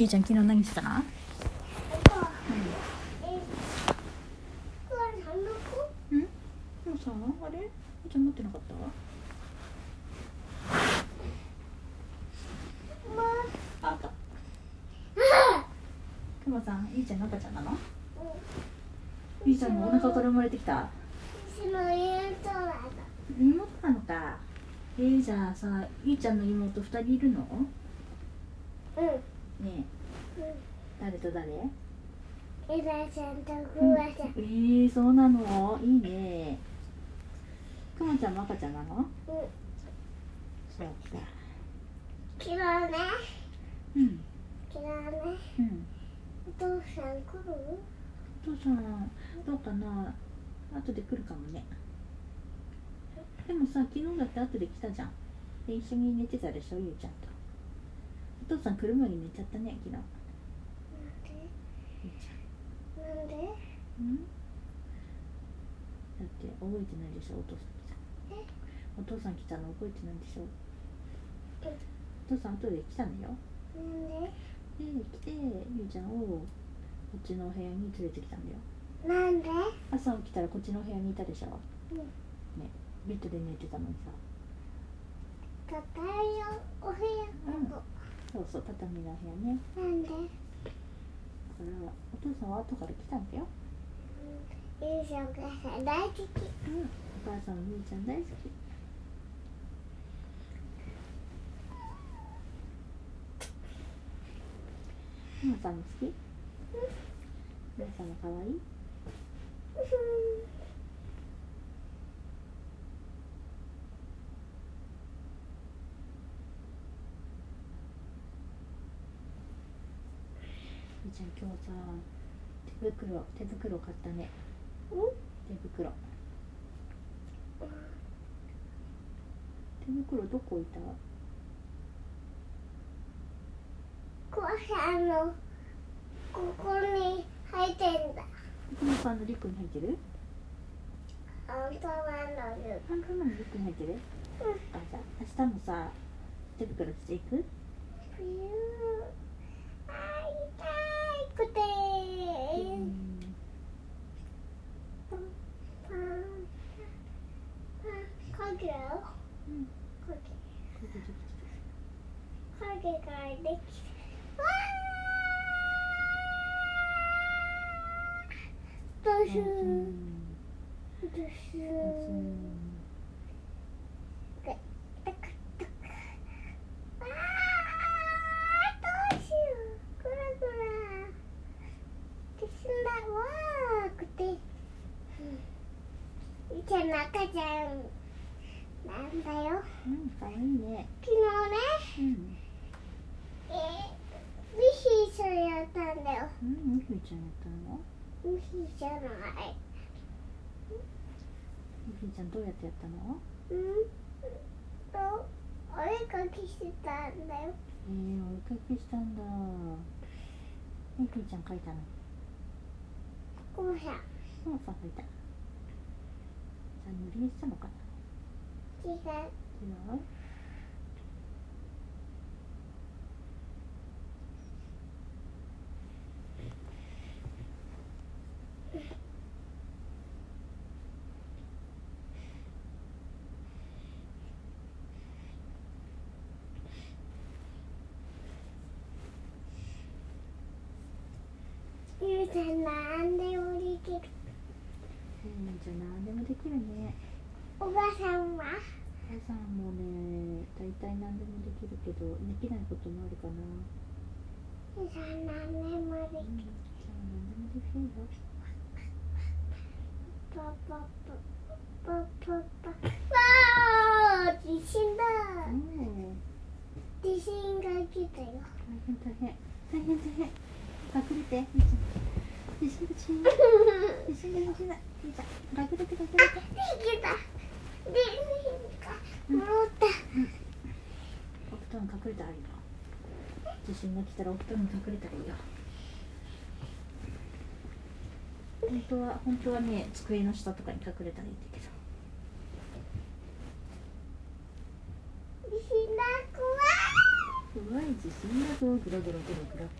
ゆうちゃん昨日何してたの？うん？でもさあれ？ゆうちゃん持ってなかった？ああくまさんゆうちゃんの赤ちゃんなの？ゆうちゃんのお腹から生まれてきた？妹なのか。えー、じゃあさゆうちゃんの妹二人いるの？ねえ。誰と誰？エラちゃんとグワちゃん。えー、そうなの？いいね。くまちゃんも赤ちゃんなの？そうか。昨日ね、うん。昨日ね、うん。お父さん来る？お父さんどうかな？後で来るかもね。でもさ昨日だって後で来たじゃん。で一緒に寝てたでしょ？ゆうちゃんと。お父さん車に寝ちゃったね昨日なんで？なんで？うんだって覚えてないでしょお父さん来たえ？お父さん来たの覚えてないでしょ。えお父さん後で来たのよ。なんで？で来てゆうちゃんをこっちのお部屋に連れてきたんだよ。なんで？朝起きたらこっちのお部屋にいたでしょ。うん。ねベッドで寝てたのにさ。硬いよ、お部屋。うんそうそう畳のお部屋ね。なんで？だからお父さんは後から来たんだよ。ゆうしお母さん大好き。うんお母さんもゆうちゃん大好き。ひまさんも好き？ひまさんも可愛い？ちゃん今日さ手袋手袋買ったね。手袋。手袋どこ置いた？こさんのここに入ってんだ。のリュックに入ってる？本当はのるハンドマンのリュックに入ってる？あじゃあ明日もさ手袋していく冬あ痛くてうんパンパンパン影ようん影これででき影ができてわーどうしよたううんどうしよううんタカタカあーどうしようグラグラで死んだわーくてみちゃんの赤ちゃんなんだようんかわいいね昨日ねうんえー、ミヒそれやったんだようんみふいちゃんやったのミヒじゃないみふいちゃんどうやってやったの？うん。とお絵かきしてたんだよ。えー、お絵かきしたんだ。みふいちゃん描いたの？こうさママさん描いた。じゃあ塗り絵したのかな。違う。違う？ゆうさんなんでもできるうんじゃあ何でもできるねおばさんは？お母さんもね大体何でもできるけどできないこともあるかな。ゆうさん。なんでもでうんきるじゃあ何でもできるよパパパパパパわー地震だ。うん地震が来たよ。大変大変。大変大変隠れて。だ。いた。隠れて隠れて。た。でた。戻った。お布団隠れたらいいよ。地震が来たらお布団隠れたらいいよ。本当は本当はね机の下とかに隠れたらいいんだけど。地震が怖い。怖い地震が怖。ぐらぐらぐらぐ。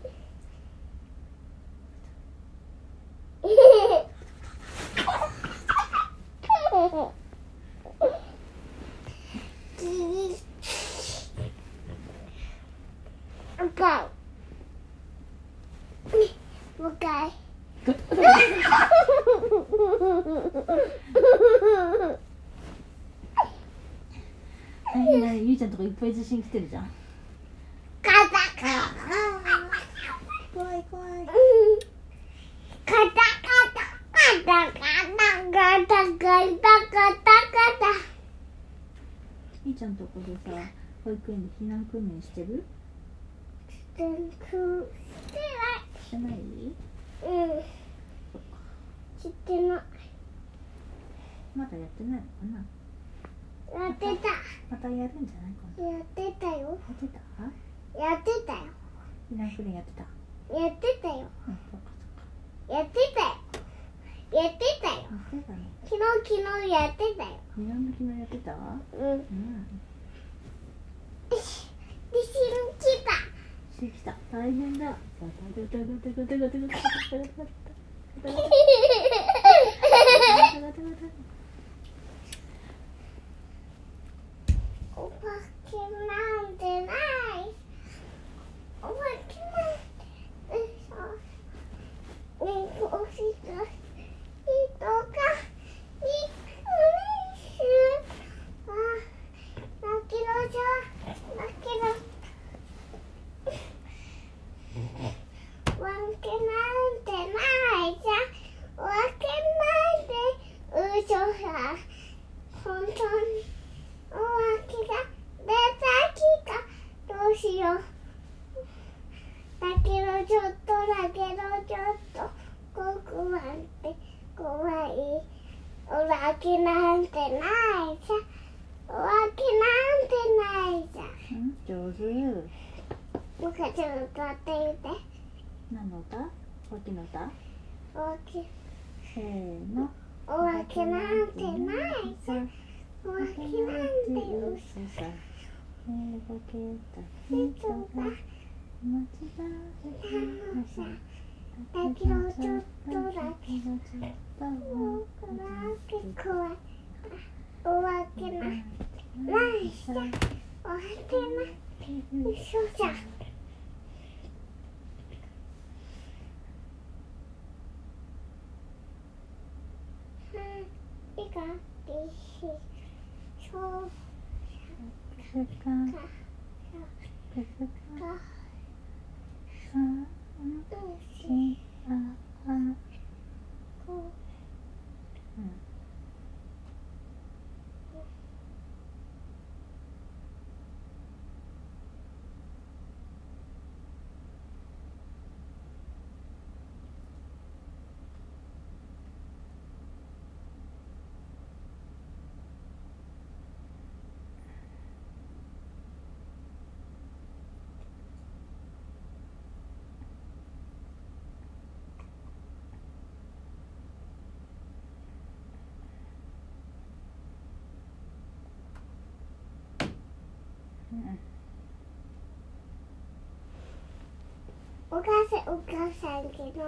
えなにゆいちゃんとこいっぱい地震来てるじゃん。カタカ怖い怖いタカタカタカタカタカタカタカタカタゆいちゃんとこでさ保育園で避難訓練してる全然してないうん知ってないまだやってないのかなやってた。またやるんじゃない？かなやってたよ。やってた？やってたよ。避難訓練やってた？やってたよ。うんやってたよ。やってたよ。昨日昨日やってたよ。避難の昨日やってた？うん。うん。地震来た。してきた。大変だ Rocky Mountain. 僕はちょっと歌ってみて。何の歌？大きな歌？お化けせーの。お化けなんてない。じゃお化けなんて嘘さ寝ぼけた人が。間違えたさだけどちょっとだけちょっとお化け怖い。お化けなないじゃ。お化けな嘘じゃんうんいいかいいしそうくすかかくすかかさんうししああこうんうんお母さんお母さん昨日ね。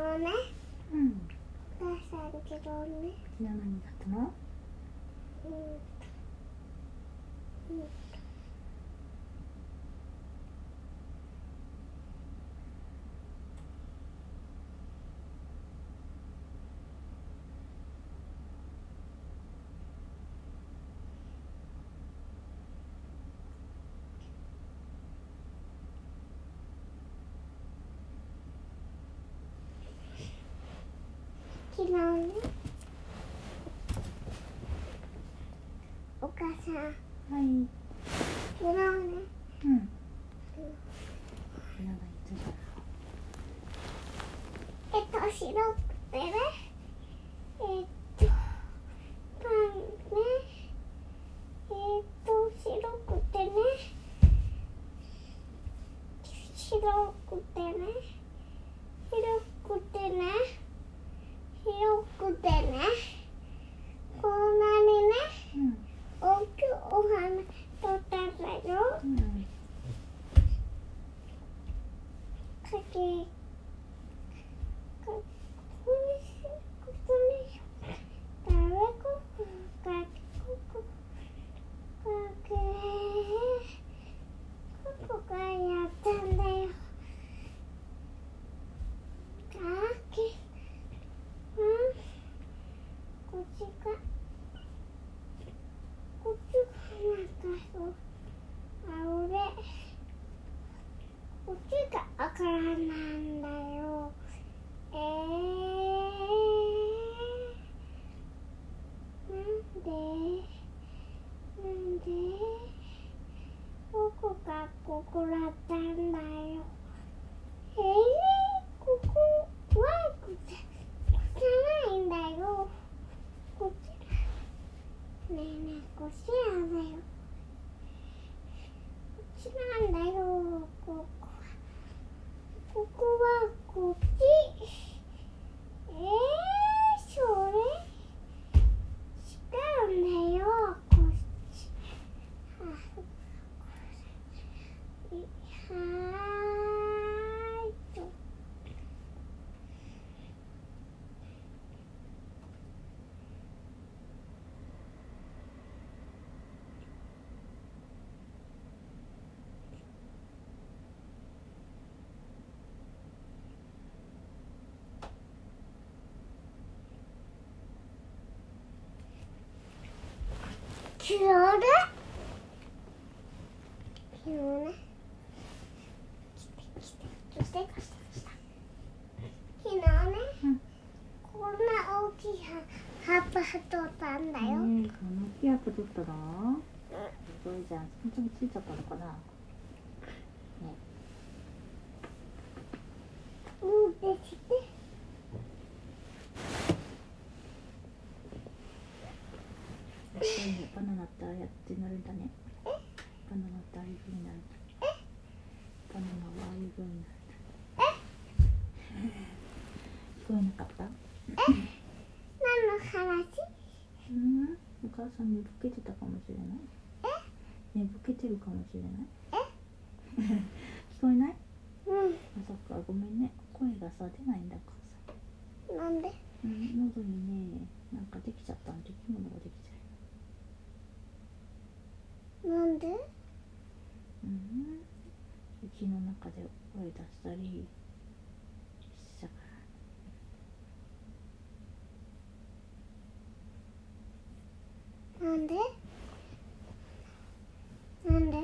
うん。お母さん昨日ね。昨日何だったのうんうん昨日ねお母さん。はい。昨日ねうんえっと白くてねえっとパンねえっと白くてね広くてね広くてね広くてねこんなにねうん大きいお花取ったんだようんかけここにしここにし誰ここかここかけここがやったんだよかけうんこっちがこっちがなんかそうあ俺こっちが赤なんだよ。えー、なんでなんで僕がここだったんだよ。えー、ここはこっちじゃないんだよ。こっちだ。ねえねえ、こっちなんだよ。こっちなんだよ。ここは。ここはこっち。えー、それ違うんだよ。こっち。はーいと。昨日ね昨日ね来て来て来ててうんこんな大きい葉葉っぱ取ったんだよ、えー、この木やっぱ取ったのすごいじゃん本当についちゃったのかなねうんできてやっぱりねバナナってああやってなるんだねバナナってああいう風になるんだバナナはああいう風になるんだ聞こえなかった？何の話？うん。お母さん寝ぼけてたかもしれない？寝ぼけてるかもしれない？聞こえない？うん。あそっかごめんね。声がさ出ないんだお母さ。んなんで？うん、喉にね、なんかできちゃったの、でき物ができちゃなんで？う。うん、雪の中で声出したりしたから。なんで？なんで？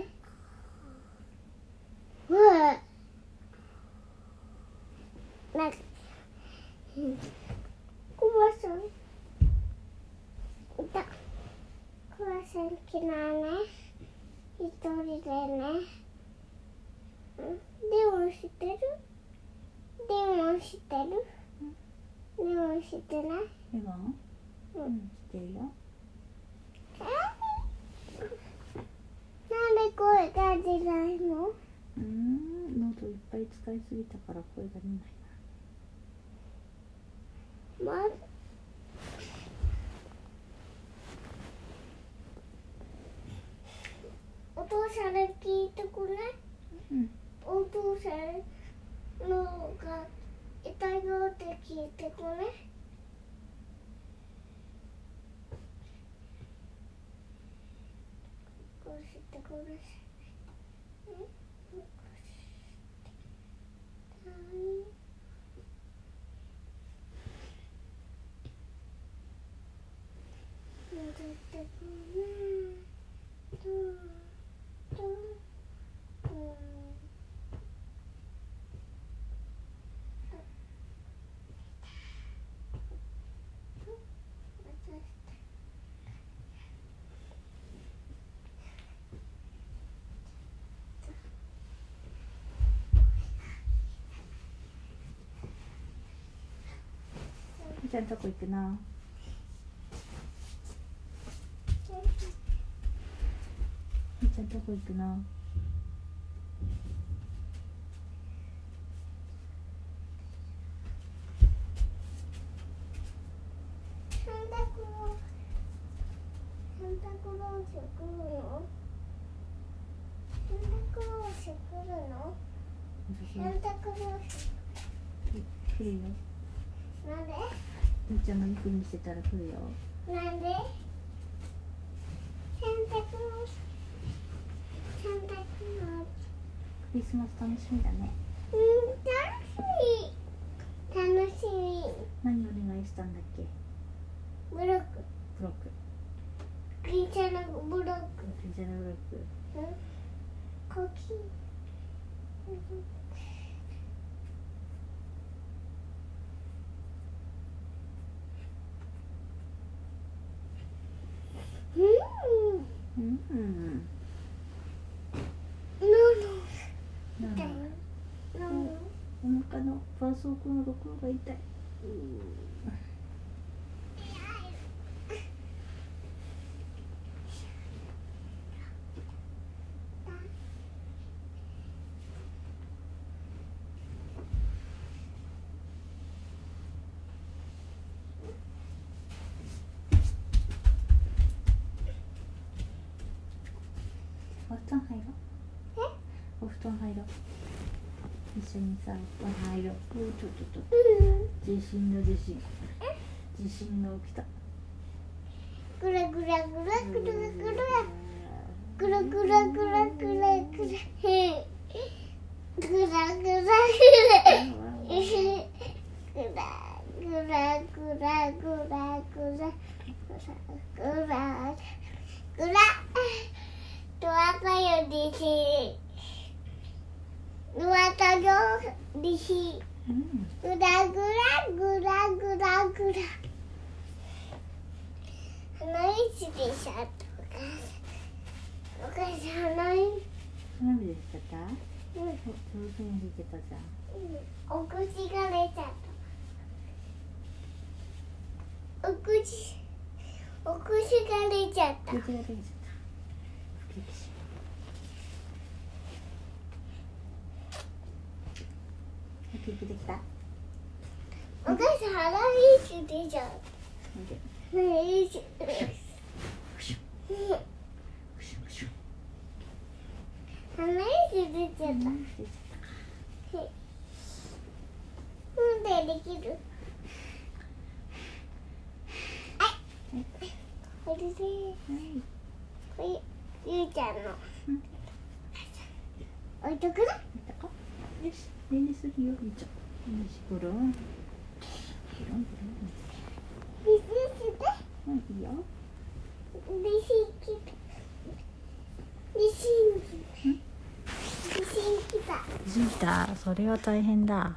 うわ。なんか。うんコバさん。いた。コバさん昨日ね。一人でね。うん？電話してる？電話してる？電話してない？レバンううんん、してるよ。なんでないの？うん、喉いっぱい使いすぎたから声が出ないまお父さんに聞いてくれ？うん、お父さんのが痛いよって聞いてくれ？こうしてくださいえこうしてはい戻ってくるトントントンみーちゃんとこ行くな。みーちゃんとこ行くなクロース来るのサンタクロース来るのサンタクロース来るよなんでゆうちゃんがいい風にしてたら来るよ。なんで？サンタクロースサンタクリスマス楽しみだね。うん楽しみ。楽しみ。何お願いしたんだっけ？ブロック。ブロック。クリスチャのブロック。じゃブロック。うん。コキうんうんうんノなんだノだよノノお腹の絆創膏の録音が痛いお布団入ろうお布団入ろう一緒にさお布団入ろうちょちょちょうん地震の地震地震が起きた。グラグラグラグラグラグラグラグラグラグラグラへいグラグラグラグラグラグラグラグラグラグラドアがよりしぐらぐらぐらぐらぐらぐらぐらぐらぐらぐらぐらぐらお口お口が出ちゃった。きた？お母さん腹出ちゃう。ねえいいし鼻出ちゃった。んでできる。はい。これでゆうちゃんの。置いとくなよし。ねねするよみーちゃん。よしゴロンゴロンゴロンうん？いいよビシキビシンキビシンキだジータそれは大変だ